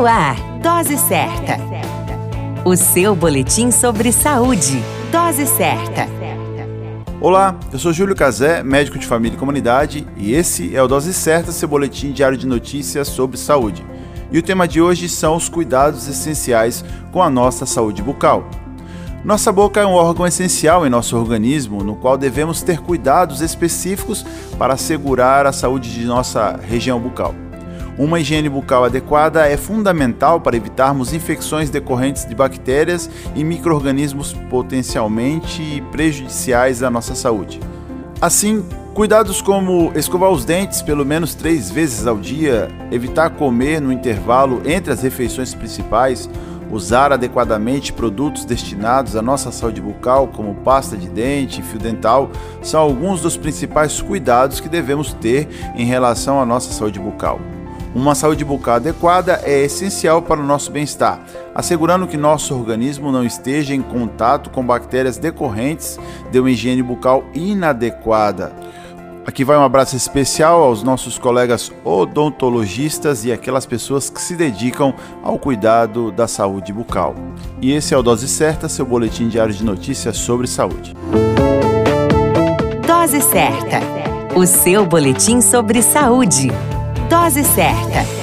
No ar, Dose Certa. O seu boletim sobre saúde. Dose Certa. Olá, eu sou Júlio Cazé, médico de família e comunidade, e esse é o Dose Certa, seu boletim diário de notícias sobre saúde. E o tema de hoje são os cuidados essenciais com a nossa saúde bucal. Nossa boca é um órgão essencial em nosso organismo, no qual devemos ter cuidados específicos para assegurar a saúde de nossa região bucal. Uma higiene bucal adequada é fundamental para evitarmos infecções decorrentes de bactérias e microrganismos potencialmente prejudiciais à nossa saúde. Assim, cuidados como escovar os dentes pelo menos três vezes ao dia, evitar comer no intervalo entre as refeições principais, usar adequadamente produtos destinados à nossa saúde bucal, como pasta de dente e fio dental, são alguns dos principais cuidados que devemos ter em relação à nossa saúde bucal. Uma saúde bucal adequada é essencial para o nosso bem-estar, assegurando que nosso organismo não esteja em contato com bactérias decorrentes de uma higiene bucal inadequada. Aqui vai um abraço especial aos nossos colegas odontologistas e aquelas pessoas que se dedicam ao cuidado da saúde bucal. E esse é o Dose Certa, seu boletim diário de notícias sobre saúde. Dose Certa, o seu boletim sobre saúde. Dose certa.